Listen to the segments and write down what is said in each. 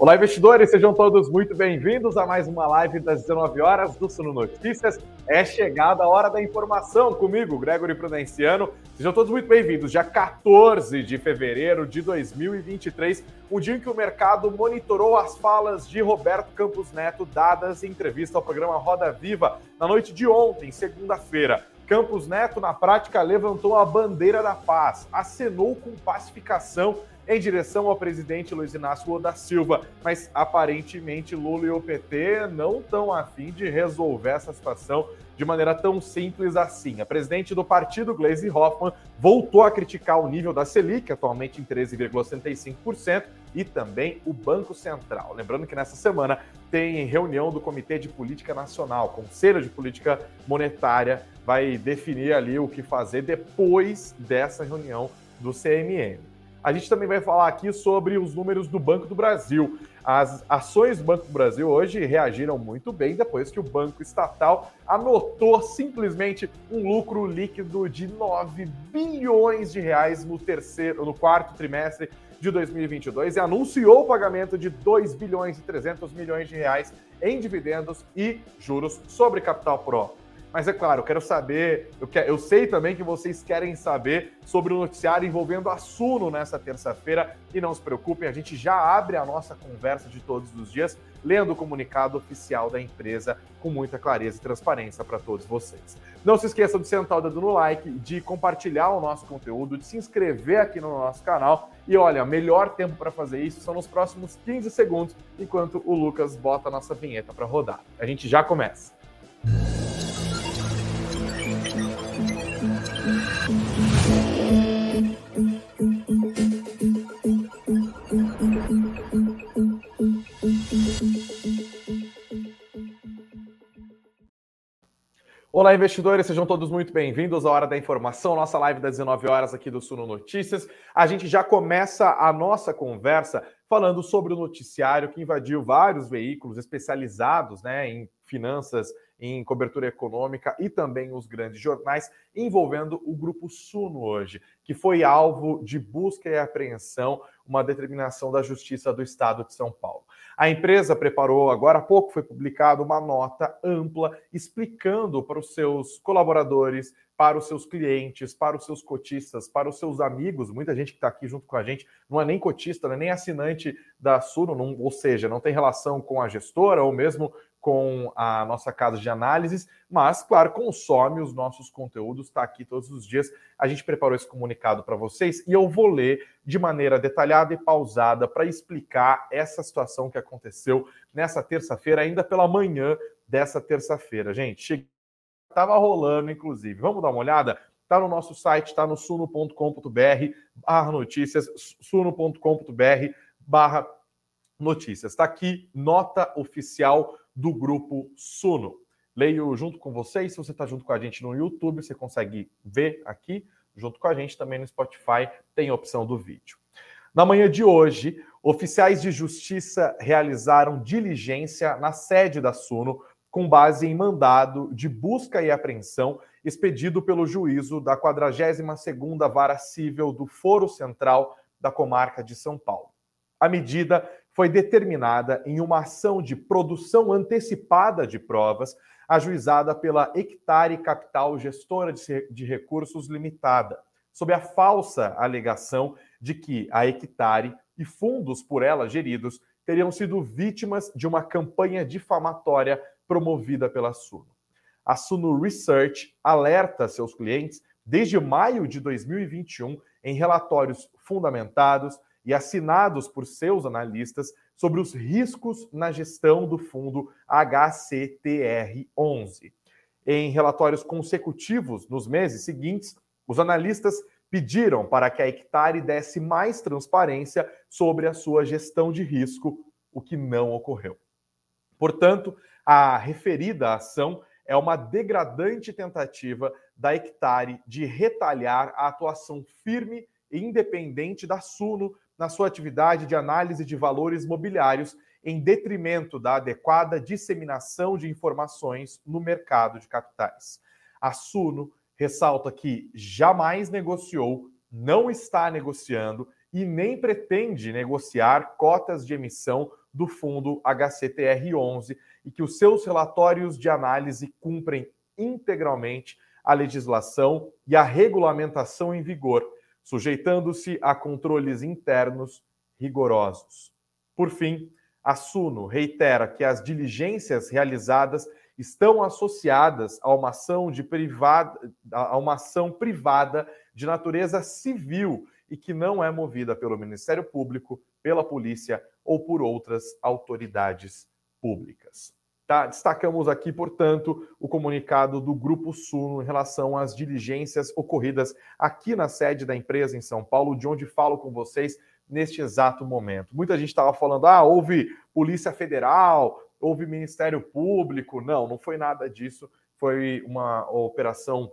Olá, investidores, sejam todos muito bem-vindos a mais uma live das 19 horas do Suno Notícias. É chegada a hora da informação comigo, Gregory Prudenciano. Sejam todos muito bem-vindos. Dia 14 de fevereiro de 2023, um dia em que o mercado monitorou as falas de Roberto Campos Neto dadas em entrevista ao programa Roda Viva na noite de ontem, segunda-feira. Campos Neto, na prática, levantou a bandeira da paz, acenou com pacificação em direção ao presidente Luiz Inácio Lula da Silva, mas aparentemente Lula e o PT não estão afim de resolver essa situação de maneira tão simples assim. A presidente do partido, Gleisi Hoffmann, voltou a criticar o nível da Selic, atualmente em 13,65%, e também o Banco Central. Lembrando que nessa semana tem reunião do Comitê de Política Nacional, Conselho de Política Monetária vai definir ali o que fazer depois dessa reunião do CMM. A gente também vai falar aqui sobre os números do Banco do Brasil. As ações do Banco do Brasil hoje reagiram muito bem depois que o Banco Estatal anotou simplesmente um lucro líquido de 9 bilhões de reais no terceiro, no quarto trimestre de 2022 e anunciou o pagamento de 2 bilhões e 300 milhões de reais em dividendos e juros sobre capital próprio. Mas é claro, eu quero saber, eu, quero, eu sei também que vocês querem saber sobre o noticiário envolvendo a Suno nessa terça-feira. E não se preocupem, a gente já abre a nossa conversa de todos os dias, lendo o comunicado oficial da empresa com muita clareza e transparência para todos vocês. Não se esqueçam de sentar o dedo no like, de compartilhar o nosso conteúdo, de se inscrever aqui no nosso canal. E olha, melhor tempo para fazer isso são nos próximos 15 segundos, enquanto o Lucas bota a nossa vinheta para rodar. A gente já começa. Olá, investidores, sejam todos muito bem-vindos à Hora da Informação, nossa live das 19 horas aqui do Suno Notícias. A gente já começa a nossa conversa falando sobre o noticiário que invadiu vários veículos especializados né, em finanças, em cobertura econômica e também os grandes jornais, envolvendo o Grupo Suno hoje, que foi alvo de busca e apreensão, uma determinação da Justiça do Estado de São Paulo. A empresa preparou, agora há pouco foi publicada uma nota ampla explicando para os seus colaboradores, para os seus clientes, para os seus cotistas, para os seus amigos, muita gente que está aqui junto com a gente não é nem cotista, não é nem assinante da Suno, não, ou seja, não tem relação com a gestora ou mesmo com a nossa casa de análises, mas, claro, consome os nossos conteúdos, está aqui todos os dias. A gente preparou esse comunicado para vocês e eu vou ler de maneira detalhada e pausada para explicar essa situação que aconteceu nessa terça-feira, ainda pela manhã dessa terça-feira. Gente, estava rolando, inclusive. Vamos dar uma olhada? Está no nosso site, está no suno.com.br barra notícias, suno.com.br barra notícias. Está aqui, nota oficial do grupo Suno. Leio junto com vocês. Se você está junto com a gente no YouTube, você consegue ver aqui junto com a gente. Também no Spotify tem a opção do vídeo. Na manhã de hoje, oficiais de justiça realizaram diligência na sede da Suno com base em mandado de busca e apreensão expedido pelo juízo da 42ª Vara Civil do Foro Central da Comarca de São Paulo. A medida foi determinada em uma ação de produção antecipada de provas ajuizada pela Hectare Capital Gestora de Recursos Limitada, sob a falsa alegação de que a Hectare e fundos por ela geridos teriam sido vítimas de uma campanha difamatória promovida pela Suno. A Suno Research alerta seus clientes desde maio de 2021 em relatórios fundamentados e assinados por seus analistas sobre os riscos na gestão do fundo HCTR11. Em relatórios consecutivos nos meses seguintes, os analistas pediram para que a Hectare desse mais transparência sobre a sua gestão de risco, o que não ocorreu. Portanto, a referida ação é uma degradante tentativa da Hectare de retalhar a atuação firme e independente da Suno na sua atividade de análise de valores mobiliários, em detrimento da adequada disseminação de informações no mercado de capitais. A Suno ressalta que jamais negociou, não está negociando e nem pretende negociar cotas de emissão do fundo HCTR11 e que os seus relatórios de análise cumprem integralmente a legislação e a regulamentação em vigor, sujeitando-se a controles internos rigorosos. Por fim, a Suno reitera que as diligências realizadas estão associadas a uma ação de privada, a uma ação privada de natureza civil e que não é movida pelo Ministério Público, pela polícia ou por outras autoridades públicas. Tá? Destacamos aqui, portanto, o comunicado do Grupo Suno em relação às diligências ocorridas aqui na sede da empresa em São Paulo, de onde falo com vocês neste exato momento. Muita gente estava falando, ah, houve Polícia Federal, houve Ministério Público. Não, não foi nada disso. Foi uma operação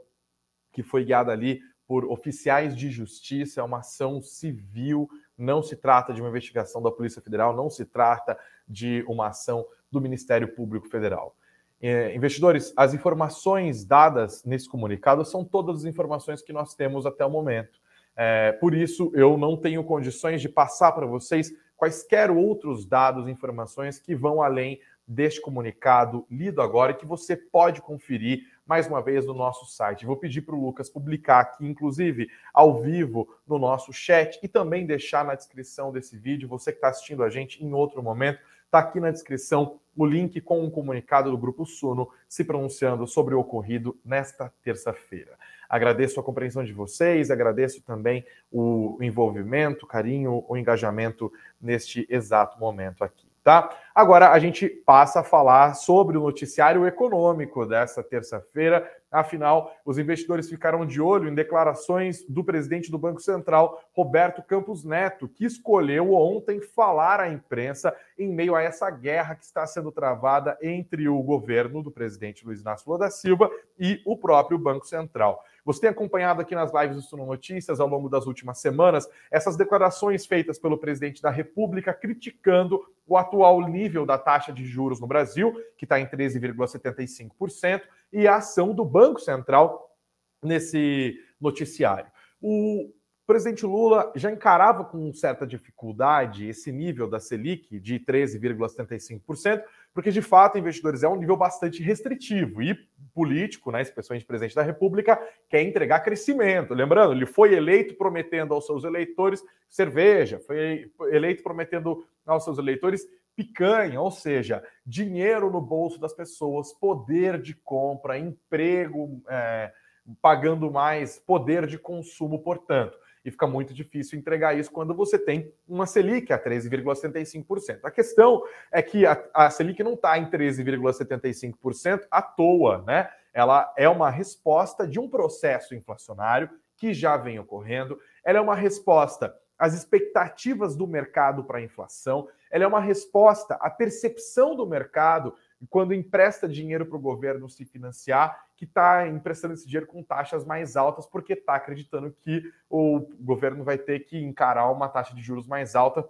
que foi guiada ali por oficiais de justiça, é uma ação civil, não se trata de uma investigação da Polícia Federal, não se trata de uma ação do Ministério Público Federal. É, investidores, as informações dadas nesse comunicado são todas as informações que nós temos até o momento. É, por isso, eu não tenho condições de passar para vocês quaisquer outros dados, informações que vão além deste comunicado lido agora e que você pode conferir mais uma vez no nosso site. Vou pedir para o Lucas publicar aqui, inclusive ao vivo, no nosso chat e também deixar na descrição desse vídeo. Você que está assistindo a gente em outro momento, está aqui na descrição o link com um comunicado do Grupo Suno se pronunciando sobre o ocorrido nesta terça-feira. Agradeço a compreensão de vocês, agradeço também o envolvimento, o carinho, o engajamento neste exato momento aqui. Tá? Agora a gente passa a falar sobre o noticiário econômico dessa terça-feira. Afinal, os investidores ficaram de olho em declarações do presidente do Banco Central, Roberto Campos Neto, que escolheu ontem falar à imprensa em meio a essa guerra que está sendo travada entre o governo do presidente Luiz Inácio Lula da Silva e o próprio Banco Central. Você tem acompanhado aqui nas lives do Suno Notícias ao longo das últimas semanas essas declarações feitas pelo presidente da República criticando o atual nível da taxa de juros no Brasil, que está em 13,75%, e a ação do Banco Central nesse noticiário. O presidente Lula já encarava com certa dificuldade esse nível da Selic de 13,75%, porque de fato, investidores, é um nível bastante restritivo e político, né, especialmente presidente da República, quer entregar crescimento. Lembrando, ele foi eleito prometendo aos seus eleitores cerveja, foi eleito prometendo aos seus eleitores picanha, ou seja, dinheiro no bolso das pessoas, poder de compra, emprego, é, pagando mais, poder de consumo, portanto e fica muito difícil entregar isso quando você tem uma Selic a 13,75%. A questão é que a, a Selic não está em 13,75% à toa, né? Ela é uma resposta de um processo inflacionário que já vem ocorrendo, ela é uma resposta às expectativas do mercado para a inflação, ela é uma resposta à percepção do mercado quando empresta dinheiro para o governo se financiar, que está emprestando esse dinheiro com taxas mais altas, porque está acreditando que o governo vai ter que encarar uma taxa de juros mais alta,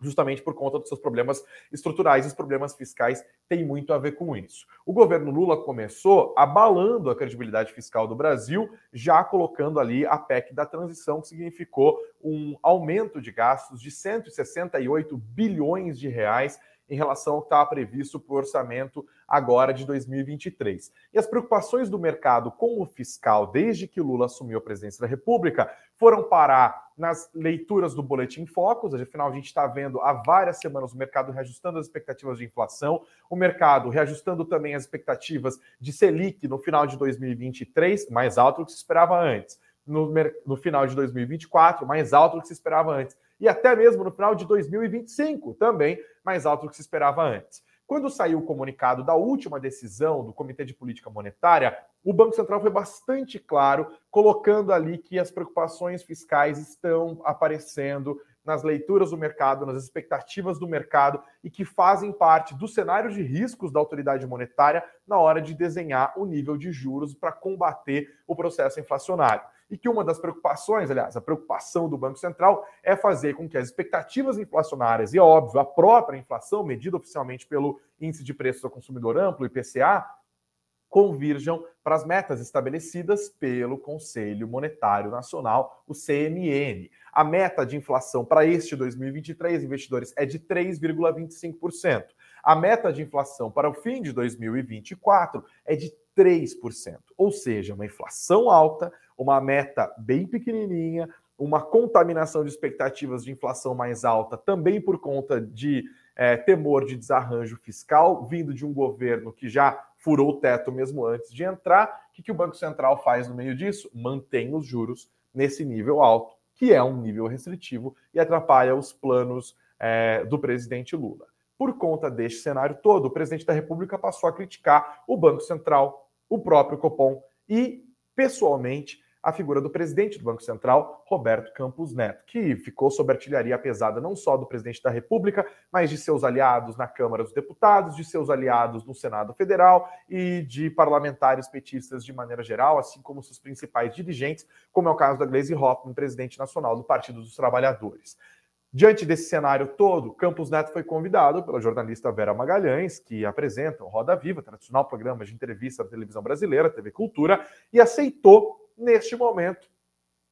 justamente por conta dos seus problemas estruturais. Os problemas fiscais têm muito a ver com isso. O governo Lula começou abalando a credibilidade fiscal do Brasil, já colocando ali a PEC da transição, que significou um aumento de gastos de 168 bilhões de reais em relação ao que estava previsto para o orçamento agora de 2023. E as preocupações do mercado com o fiscal, desde que Lula assumiu a presidência da República, foram parar nas leituras do Boletim Focus. Afinal, a gente está vendo há várias semanas o mercado reajustando as expectativas de inflação, o mercado reajustando também as expectativas de Selic no final de 2023, mais alto do que se esperava antes. No, no final de 2024, mais alto do que se esperava antes e até mesmo no final de 2025, também mais alto do que se esperava antes. Quando saiu o comunicado da última decisão do Comitê de Política Monetária, o Banco Central foi bastante claro, colocando ali que as preocupações fiscais estão aparecendo nas leituras do mercado, nas expectativas do mercado e que fazem parte do cenário de riscos da autoridade monetária na hora de desenhar o nível de juros para combater o processo inflacionário. E que uma das preocupações, aliás, a preocupação do Banco Central é fazer com que as expectativas inflacionárias, e óbvio, a própria inflação, medida oficialmente pelo Índice de Preços ao Consumidor Amplo, IPCA, convirjam para as metas estabelecidas pelo Conselho Monetário Nacional, o CMN. A meta de inflação para este 2023, investidores, é de 3,25%. A meta de inflação para o fim de 2024 é de 3%. Ou seja, uma inflação alta, uma meta bem pequenininha, uma contaminação de expectativas de inflação mais alta, também por conta de é, temor de desarranjo fiscal, vindo de um governo que já furou o teto mesmo antes de entrar. O que, que o Banco Central faz no meio disso? Mantém os juros nesse nível alto, que é um nível restritivo e atrapalha os planos é, do presidente Lula. Por conta deste cenário todo, o presidente da República passou a criticar o Banco Central, o próprio Copom e, pessoalmente, a figura do presidente do Banco Central, Roberto Campos Neto, que ficou sob artilharia pesada não só do presidente da República, mas de seus aliados na Câmara dos Deputados, de seus aliados no Senado Federal e de parlamentares petistas de maneira geral, assim como seus principais dirigentes, como é o caso da Gleisi Hoffmann, presidente nacional do Partido dos Trabalhadores. Diante desse cenário todo, Campos Neto foi convidado pela jornalista Vera Magalhães, que apresenta o Roda Viva, tradicional programa de entrevista da televisão brasileira, TV Cultura, e aceitou neste momento,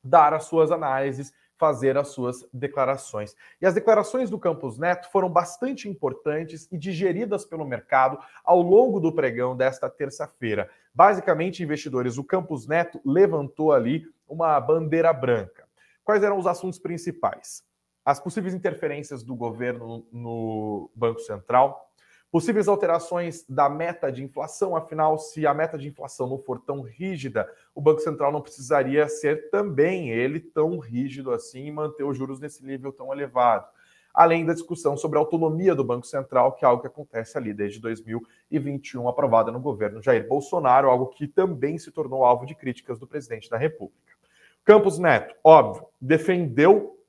dar as suas análises, fazer as suas declarações. E as declarações do Campos Neto foram bastante importantes e digeridas pelo mercado ao longo do pregão desta terça-feira. Basicamente, investidores, o Campos Neto levantou ali uma bandeira branca. Quais eram os assuntos principais? As possíveis interferências do governo no Banco Central, Possíveis alterações da meta de inflação, afinal, se a meta de inflação não for tão rígida, o Banco Central não precisaria ser também ele tão rígido assim e manter os juros nesse nível tão elevado. Além da discussão sobre a autonomia do Banco Central, que é algo que acontece ali desde 2021, aprovada no governo Jair Bolsonaro, algo que também se tornou alvo de críticas do presidente da República. Campos Neto, óbvio, defendeu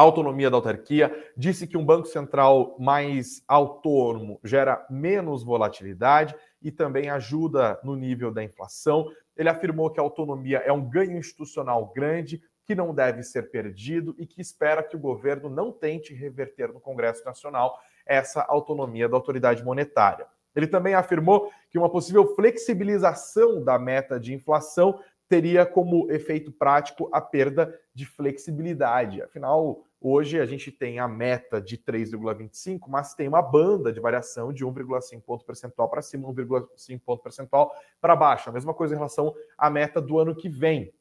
autonomia da autarquia, disse que um banco central mais autônomo gera menos volatilidade e também ajuda no nível da inflação. Ele afirmou que a autonomia é um ganho institucional grande que não deve ser perdido e que espera que o governo não tente reverter no Congresso Nacional essa autonomia da autoridade monetária. Ele também afirmou que uma possível flexibilização da meta de inflação teria como efeito prático a perda de flexibilidade. Afinal, hoje a gente tem a meta de 3,25, mas tem uma banda de variação de 1,5 ponto percentual para cima, 1,5 ponto percentual para baixo. A mesma coisa em relação à meta do ano que vem.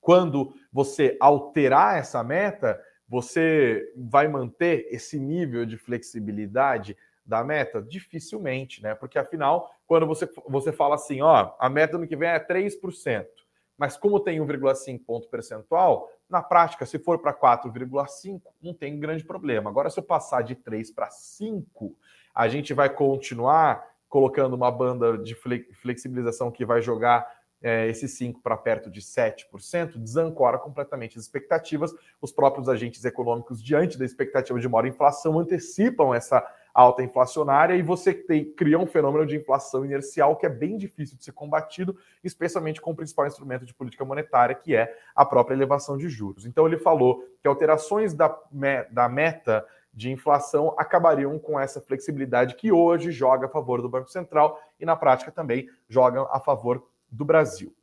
Quando você alterar essa meta, você vai manter esse nível de flexibilidade da meta? Dificilmente, né? Porque afinal, quando você, você fala assim, ó, a meta do ano que vem é 3%. Mas como tem 1,5 ponto percentual, na prática, se for para 4,5, não tem grande problema. Agora, se eu passar de 3 para 5, a gente vai continuar colocando uma banda de flexibilização que vai jogar é, esse 5 para perto de 7%, desancora completamente as expectativas. Os próprios agentes econômicos, diante da expectativa de maior inflação, antecipam essa alta inflacionária e você tem, cria um fenômeno de inflação inercial que é bem difícil de ser combatido, especialmente com o principal instrumento de política monetária, que é a própria elevação de juros. Então ele falou que alterações da, da meta de inflação acabariam com essa flexibilidade que hoje joga a favor do Banco Central e na prática também joga a favor do Brasil.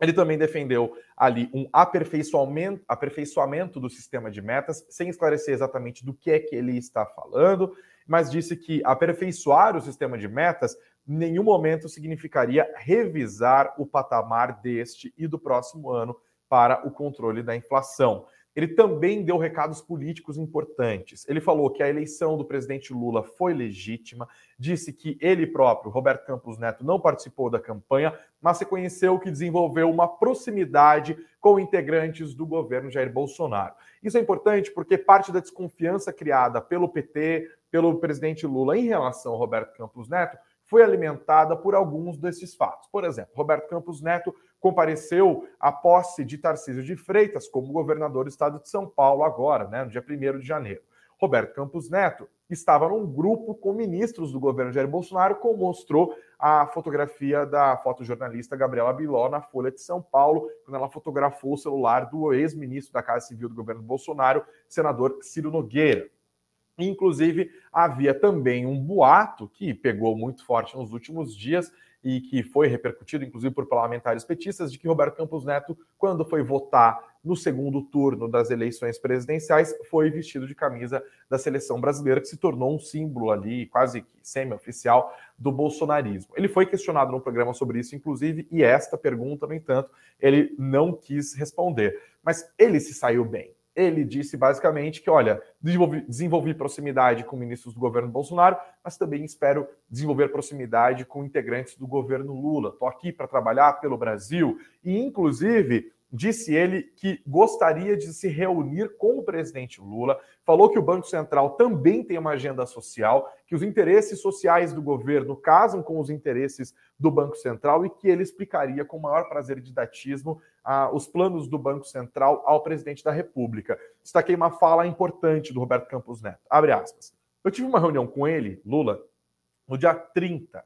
Ele também defendeu ali um aperfeiçoamento, aperfeiçoamento do sistema de metas, sem esclarecer exatamente do que é que ele está falando mas disse que aperfeiçoar o sistema de metas em nenhum momento significaria revisar o patamar deste e do próximo ano para o controle da inflação. Ele também deu recados políticos importantes. Ele falou que a eleição do presidente Lula foi legítima, disse que ele próprio, Roberto Campos Neto, não participou da campanha, mas reconheceu que desenvolveu uma proximidade com integrantes do governo Jair Bolsonaro. Isso é importante porque parte da desconfiança criada pelo PT, pelo presidente Lula em relação ao Roberto Campos Neto foi alimentada por alguns desses fatos. Por exemplo, Roberto Campos Neto compareceu à posse de Tarcísio de Freitas como governador do estado de São Paulo agora, né, no dia 1 de janeiro. Roberto Campos Neto estava num grupo com ministros do governo Jair Bolsonaro, como mostrou a fotografia da fotojornalista Gabriela Biló na Folha de São Paulo, quando ela fotografou o celular do ex-ministro da Casa Civil do governo Bolsonaro, senador Ciro Nogueira. Inclusive, havia também um boato que pegou muito forte nos últimos dias e que foi repercutido, inclusive, por parlamentares petistas, de que Roberto Campos Neto, quando foi votar no segundo turno das eleições presidenciais, foi vestido de camisa da seleção brasileira, que se tornou um símbolo ali, quase semi-oficial, do bolsonarismo. Ele foi questionado no programa sobre isso, inclusive, e esta pergunta, no entanto, ele não quis responder. Mas ele se saiu bem ele disse basicamente que, olha, desenvolvi, desenvolvi, proximidade com ministros do governo Bolsonaro, mas também espero desenvolver proximidade com integrantes do governo Lula. Estou aqui para trabalhar pelo Brasil e, inclusive, disse ele que gostaria de se reunir com o presidente Lula, falou que o Banco Central também tem uma agenda social, que os interesses sociais do governo casam com os interesses do Banco Central e que ele explicaria com o maior prazer didatismo ah, os planos do Banco Central ao presidente da República. Destaquei uma fala importante do Roberto Campos Neto. Abre aspas. Eu tive uma reunião com ele, Lula, no dia 30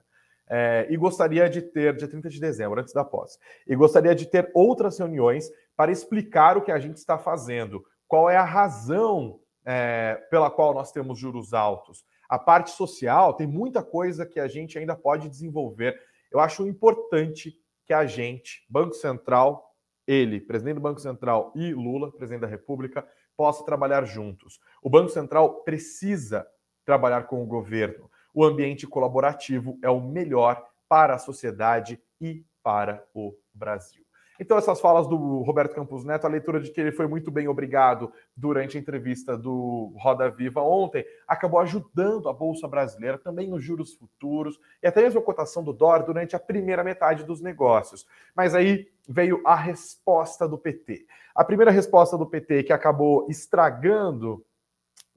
é, e gostaria de ter, dia 30 de dezembro, antes da posse, e gostaria de ter outras reuniões para explicar o que a gente está fazendo, qual é a razão é, pela qual nós temos juros altos. A parte social tem muita coisa que a gente ainda pode desenvolver. Eu acho importante que a gente, Banco Central, ele, presidente do Banco Central, e Lula, presidente da República, possa trabalhar juntos. O Banco Central precisa trabalhar com o governo o ambiente colaborativo é o melhor para a sociedade e para o Brasil. Então, essas falas do Roberto Campos Neto, a leitura de que ele foi muito bem obrigado durante a entrevista do Roda Viva ontem, acabou ajudando a Bolsa Brasileira, também nos juros futuros e até mesmo a cotação do dólar durante a primeira metade dos negócios. Mas aí veio a resposta do PT. A primeira resposta do PT que acabou estragando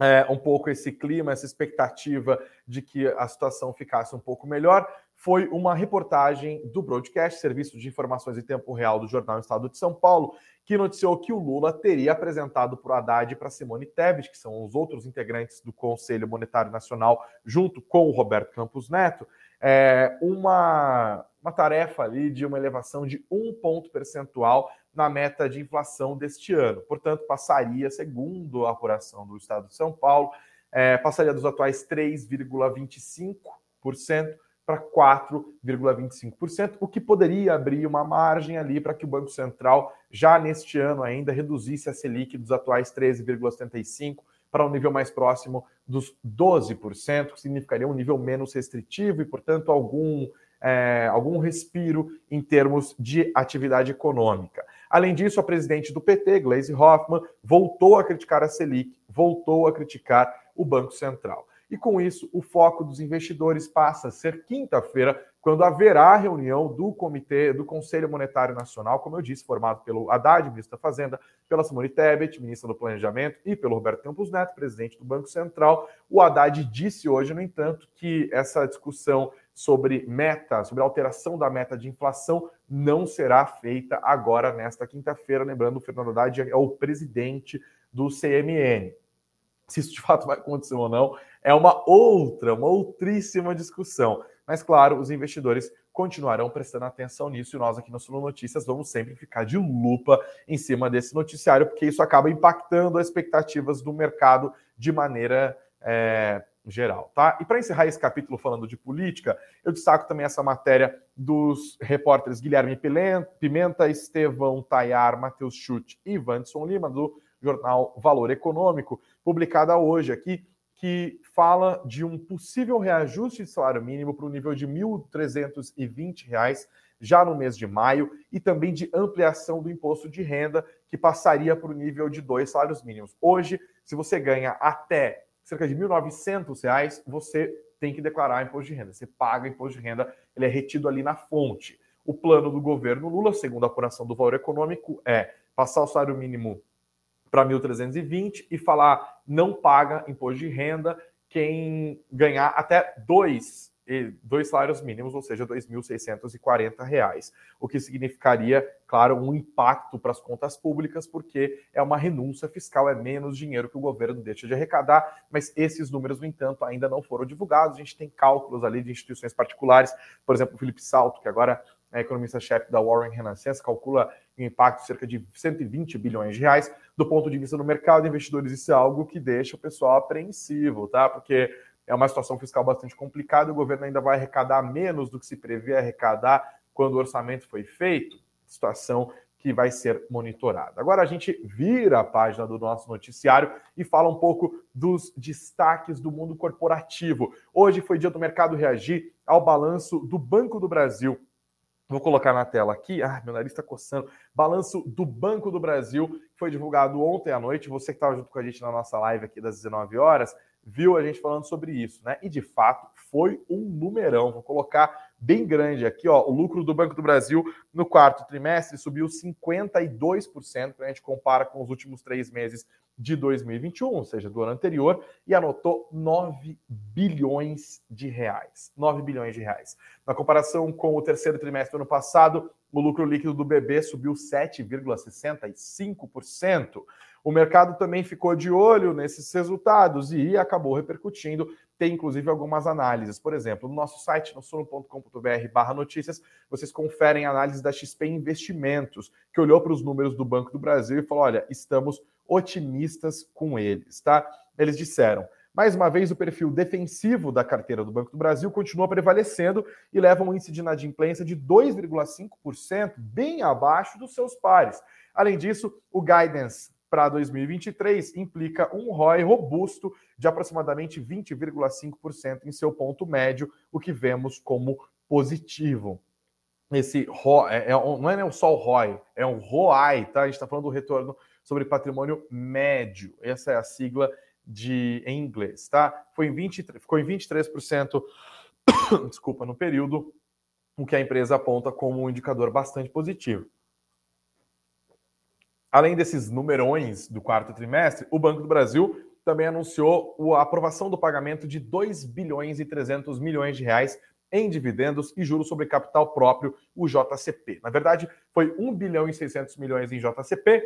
é, um pouco esse clima, essa expectativa de que a situação ficasse um pouco melhor, foi uma reportagem do Broadcast, Serviço de Informações em Tempo Real do Jornal Estado de São Paulo, que noticiou que o Lula teria apresentado para o Haddad e para Simone Tebet, que são os outros integrantes do Conselho Monetário Nacional, junto com o Roberto Campos Neto, é, uma, uma tarefa ali de uma elevação de um ponto percentual na meta de inflação deste ano. Portanto, passaria, segundo a apuração do Estado de São Paulo, é, passaria dos atuais 3,25% para 4,25%, o que poderia abrir uma margem ali para que o Banco Central, já neste ano ainda, reduzisse a Selic dos atuais 13,75% para um nível mais próximo dos 12%, que significaria um nível menos restritivo e, portanto, algum, é, algum respiro em termos de atividade econômica. Além disso, a presidente do PT, Gleisi Hoffmann, voltou a criticar a Selic, voltou a criticar o Banco Central. E com isso, o foco dos investidores passa a ser quinta-feira, quando haverá reunião do Comitê do Conselho Monetário Nacional, como eu disse, formado pelo Haddad, ministro da Fazenda, pela Simone Tebet, ministra do Planejamento, e pelo Roberto Campos Neto, presidente do Banco Central. O Haddad disse hoje, no entanto, que essa discussão sobre meta, sobre alteração da meta de inflação, não será feita agora, nesta quinta-feira. Lembrando, o Fernando Haddad é o presidente do CMN. Se isso de fato vai acontecer ou não, é uma outra, uma outríssima discussão. Mas, claro, os investidores continuarão prestando atenção nisso e nós aqui no Sul Notícias vamos sempre ficar de lupa em cima desse noticiário, porque isso acaba impactando as expectativas do mercado de maneira é, geral, tá? E para encerrar esse capítulo falando de política, eu destaco também essa matéria dos repórteres Guilherme Pimenta, Estevão Tayar, Matheus Chute e Vanderson Lima, do jornal Valor Econômico, publicada hoje aqui, que fala de um possível reajuste de salário mínimo para o nível de R$ 1.320 já no mês de maio e também de ampliação do imposto de renda, que passaria para o nível de dois salários mínimos. Hoje, se você ganha até cerca de R$ 1.900, você tem que declarar imposto de renda. Você paga imposto de renda, ele é retido ali na fonte. O plano do governo Lula, segundo a apuração do valor econômico, é passar o salário mínimo para 1.320 e falar não paga imposto de renda quem ganhar até dois dois salários mínimos, ou seja, R$ 2.640, o que significaria, claro, um impacto para as contas públicas, porque é uma renúncia fiscal, é menos dinheiro que o governo deixa de arrecadar, mas esses números, no entanto, ainda não foram divulgados. A gente tem cálculos ali de instituições particulares, por exemplo, o Felipe Salto, que agora é economista-chefe da Warren Renaissance, calcula um impacto de cerca de 120 bilhões de reais. Do ponto de vista do mercado investidores, isso é algo que deixa o pessoal apreensivo, tá? Porque é uma situação fiscal bastante complicada. O governo ainda vai arrecadar menos do que se prevê arrecadar quando o orçamento foi feito. Situação que vai ser monitorada. Agora a gente vira a página do nosso noticiário e fala um pouco dos destaques do mundo corporativo. Hoje foi dia do mercado reagir ao balanço do Banco do Brasil. Vou colocar na tela aqui. Ah, meu nariz está coçando. Balanço do Banco do Brasil, foi divulgado ontem à noite. Você que estava junto com a gente na nossa live aqui das 19 horas, viu a gente falando sobre isso, né? E de fato foi um numerão. Vou colocar bem grande aqui, ó. O lucro do Banco do Brasil no quarto trimestre subiu 52%, quando a gente compara com os últimos três meses de 2021, ou seja, do ano anterior, e anotou 9 bilhões de reais. 9 bilhões de reais. Na comparação com o terceiro trimestre do ano passado, o lucro líquido do BB subiu 7,65%. O mercado também ficou de olho nesses resultados e acabou repercutindo. Tem inclusive algumas análises. Por exemplo, no nosso site, no suno.com.br/barra notícias, vocês conferem análise da XP Investimentos, que olhou para os números do Banco do Brasil e falou: olha, estamos otimistas com eles, tá? Eles disseram. Mais uma vez, o perfil defensivo da carteira do Banco do Brasil continua prevalecendo e leva um índice de inadimplência de 2,5%, bem abaixo dos seus pares. Além disso, o guidance para 2023 implica um ROI robusto de aproximadamente 20,5% em seu ponto médio, o que vemos como positivo. Esse ROI, é, é, não é só o ROI, é um ROI, tá? A gente está falando do retorno sobre patrimônio médio. Essa é a sigla de, em inglês, tá? Foi em 20, ficou em 23%, desculpa, no período, o que a empresa aponta como um indicador bastante positivo. Além desses numerões do quarto trimestre, o Banco do Brasil também anunciou a aprovação do pagamento de 2 bilhões e 300 milhões de reais em dividendos e juros sobre capital próprio, o JCP. Na verdade, foi 1 bilhão e 600 milhões em JCP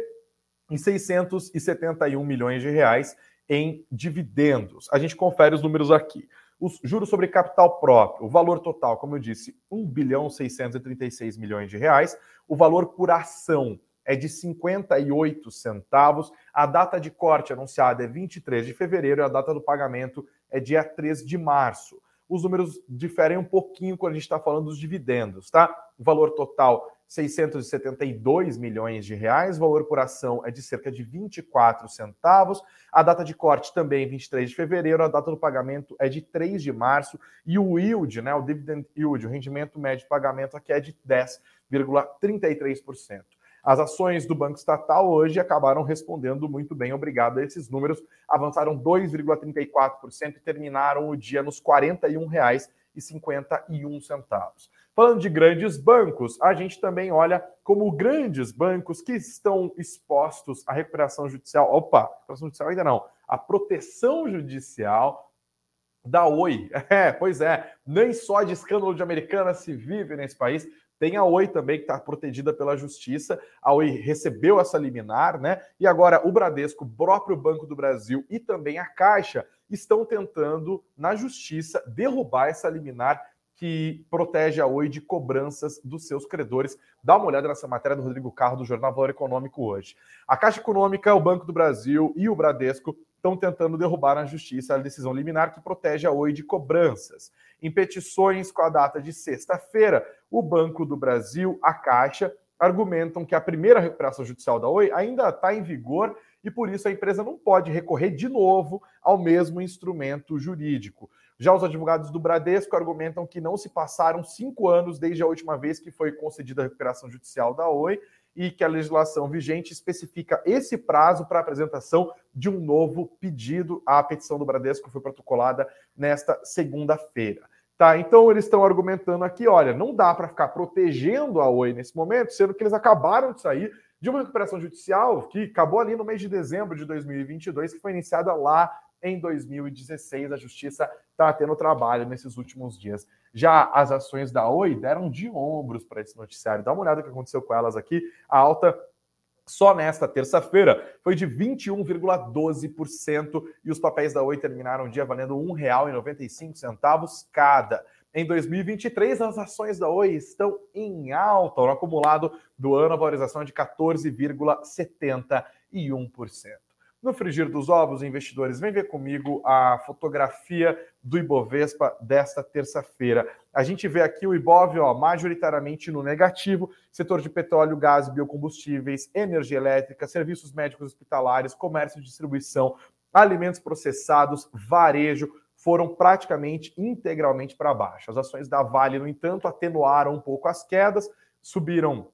e 671 milhões de reais em dividendos. A gente confere os números aqui. Os juros sobre capital próprio, o valor total, como eu disse, 1 bilhão 636 milhões de reais. O valor por ação, é de 58 centavos. A data de corte anunciada é 23 de fevereiro e a data do pagamento é dia 3 de março. Os números diferem um pouquinho quando a gente está falando dos dividendos, tá? O valor total 672 milhões de reais, o valor por ação é de cerca de 24 centavos. A data de corte também 23 de fevereiro, a data do pagamento é de 3 de março e o yield, né, o dividend yield, o rendimento médio de pagamento aqui é de 10,33%. As ações do Banco Estatal hoje acabaram respondendo muito bem, obrigado a esses números. Avançaram 2,34% e terminaram o dia nos R$ 41,51. Falando de grandes bancos, a gente também olha como grandes bancos que estão expostos à recuperação judicial. Opa, recuperação judicial ainda não. A proteção judicial da Oi. É, pois é, nem só de escândalo de americana se vive nesse país. Tem a Oi também, que está protegida pela justiça. A Oi recebeu essa liminar, né? E agora o Bradesco, o próprio Banco do Brasil e também a Caixa estão tentando, na justiça, derrubar essa liminar que protege a Oi de cobranças dos seus credores. Dá uma olhada nessa matéria do Rodrigo Carro, do Jornal Valor Econômico hoje. A Caixa Econômica, o Banco do Brasil e o Bradesco estão tentando derrubar na justiça a decisão liminar que protege a Oi de cobranças. Em petições com a data de sexta-feira, o Banco do Brasil, a Caixa, argumentam que a primeira recuperação judicial da Oi ainda está em vigor e por isso a empresa não pode recorrer de novo ao mesmo instrumento jurídico. Já os advogados do Bradesco argumentam que não se passaram cinco anos desde a última vez que foi concedida a recuperação judicial da Oi e que a legislação vigente especifica esse prazo para apresentação de um novo pedido. A petição do Bradesco foi protocolada nesta segunda-feira. Tá, então eles estão argumentando aqui, olha, não dá para ficar protegendo a Oi nesse momento, sendo que eles acabaram de sair de uma recuperação judicial que acabou ali no mês de dezembro de 2022, que foi iniciada lá em 2016. A justiça está tendo trabalho nesses últimos dias. Já as ações da Oi deram de ombros para esse noticiário. Dá uma olhada no que aconteceu com elas aqui. A alta só nesta terça-feira foi de 21,12% e os papéis da Oi terminaram o dia valendo R$ 1,95 cada. Em 2023, as ações da Oi estão em alta. No acumulado do ano, a valorização é de 14,71%. No frigir dos ovos, investidores, vem ver comigo a fotografia do Ibovespa desta terça-feira. A gente vê aqui o Ibov, ó, majoritariamente no negativo, setor de petróleo, gás, biocombustíveis, energia elétrica, serviços médicos hospitalares, comércio e distribuição, alimentos processados, varejo, foram praticamente integralmente para baixo. As ações da Vale, no entanto, atenuaram um pouco as quedas, subiram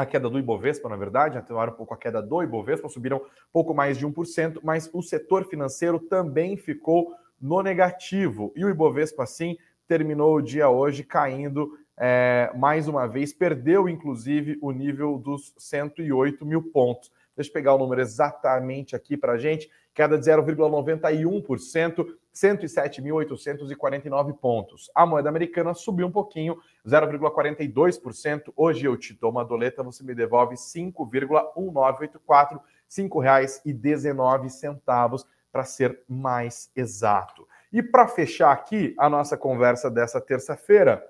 a queda do Ibovespa, na verdade, atenuaram um pouco a queda do Ibovespa, subiram pouco mais de 1%, mas o setor financeiro também ficou no negativo. E o Ibovespa, assim, terminou o dia hoje caindo é, mais uma vez, perdeu inclusive o nível dos 108 mil pontos. Deixa eu pegar o número exatamente aqui para a gente. Queda de 0,91%, 107.849 pontos. A moeda americana subiu um pouquinho, 0,42%. Hoje eu te dou uma doleta, você me devolve 5,1984, R$ 5,19 para ser mais exato. E para fechar aqui a nossa conversa dessa terça-feira,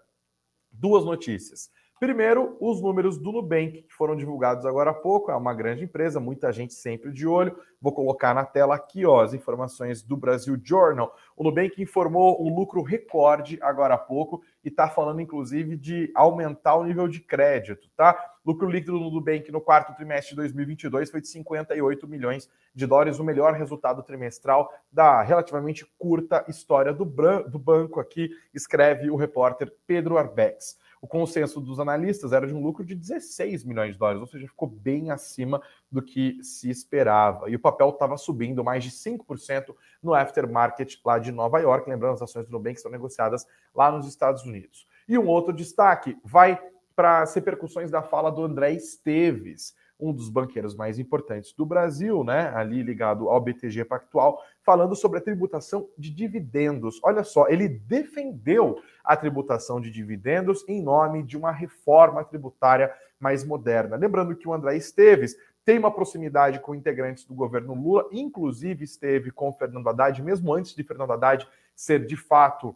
duas notícias. Primeiro, os números do Nubank, que foram divulgados agora há pouco, é uma grande empresa, muita gente sempre de olho. Vou colocar na tela aqui ó, as informações do Brasil Journal. O Nubank informou um lucro recorde agora há pouco e está falando, inclusive, de aumentar o nível de crédito, tá? Lucro líquido do Nubank no quarto trimestre de 2022 foi de 58 milhões de dólares, o melhor resultado trimestral da relativamente curta história do, do banco aqui, escreve o repórter Pedro Arbex. O consenso dos analistas era de um lucro de 16 milhões de dólares, ou seja, ficou bem acima do que se esperava. E o papel estava subindo mais de 5% no aftermarket lá de Nova York. Lembrando, as ações do Nubank estão negociadas lá nos Estados Unidos. E um outro destaque vai para as repercussões da fala do André Esteves um dos banqueiros mais importantes do Brasil, né, ali ligado ao BTG Pactual, falando sobre a tributação de dividendos. Olha só, ele defendeu a tributação de dividendos em nome de uma reforma tributária mais moderna. Lembrando que o André Esteves tem uma proximidade com integrantes do governo Lula, inclusive esteve com Fernando Haddad, mesmo antes de Fernando Haddad ser de fato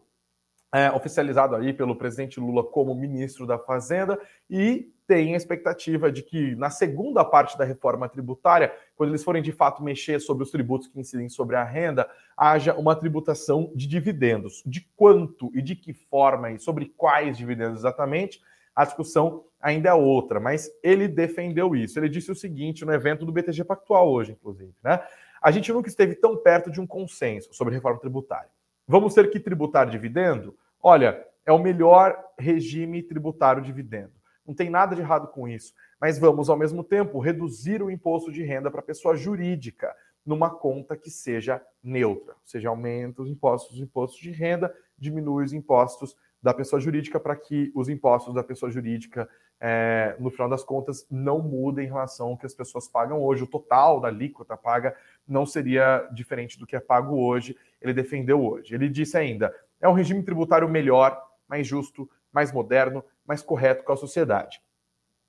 é, oficializado aí pelo presidente Lula como ministro da Fazenda e tem a expectativa de que na segunda parte da reforma tributária, quando eles forem de fato mexer sobre os tributos que incidem sobre a renda, haja uma tributação de dividendos. De quanto e de que forma e sobre quais dividendos exatamente, a discussão ainda é outra, mas ele defendeu isso. Ele disse o seguinte no evento do BTG Pactual hoje, inclusive, né? A gente nunca esteve tão perto de um consenso sobre reforma tributária. Vamos ter que tributar dividendo? Olha, é o melhor regime tributário dividendo. Não tem nada de errado com isso. Mas vamos, ao mesmo tempo, reduzir o imposto de renda para pessoa jurídica numa conta que seja neutra. Ou seja, aumenta os impostos, os impostos de renda, diminui os impostos da pessoa jurídica para que os impostos da pessoa jurídica, é, no final das contas, não mudem em relação ao que as pessoas pagam hoje. O total da alíquota paga não seria diferente do que é pago hoje. Ele defendeu hoje. Ele disse ainda: é um regime tributário melhor, mais justo, mais moderno, mais correto com a sociedade.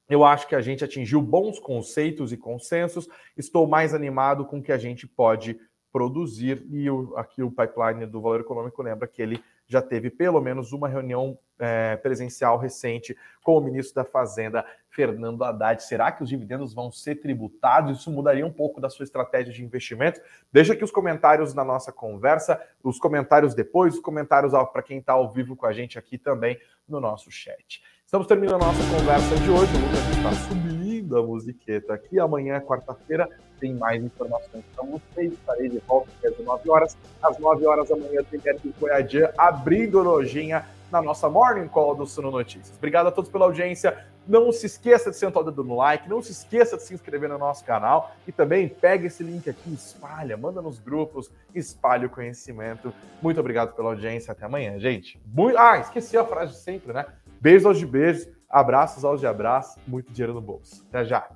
Eu acho que a gente atingiu bons conceitos e consensos. Estou mais animado com o que a gente pode produzir. E aqui o pipeline do Valor Econômico lembra que ele já teve pelo menos uma reunião é, presencial recente com o ministro da Fazenda, Fernando Haddad. Será que os dividendos vão ser tributados? Isso mudaria um pouco da sua estratégia de investimento? Deixa aqui os comentários na nossa conversa, os comentários depois, os comentários para quem está ao vivo com a gente aqui também no nosso chat. Estamos terminando a nossa conversa de hoje. O Lucas está subindo a musiqueta aqui. Amanhã, quarta-feira, tem mais informações para vocês. Estarei de volta às 19 horas. Às 9 horas da manhã tem Eric Coiadian abrindo lojinha na nossa Morning Call do Suno Notícias. Obrigado a todos pela audiência. Não se esqueça de sentar o dedo no like, não se esqueça de se inscrever no nosso canal e também pega esse link aqui, espalha, manda nos grupos, espalhe o conhecimento. Muito obrigado pela audiência. Até amanhã, gente. Muito... Ah, esqueci a frase de sempre, né? Beijos aos de beijos, abraços aos de abraço, muito dinheiro no bolso. Até já.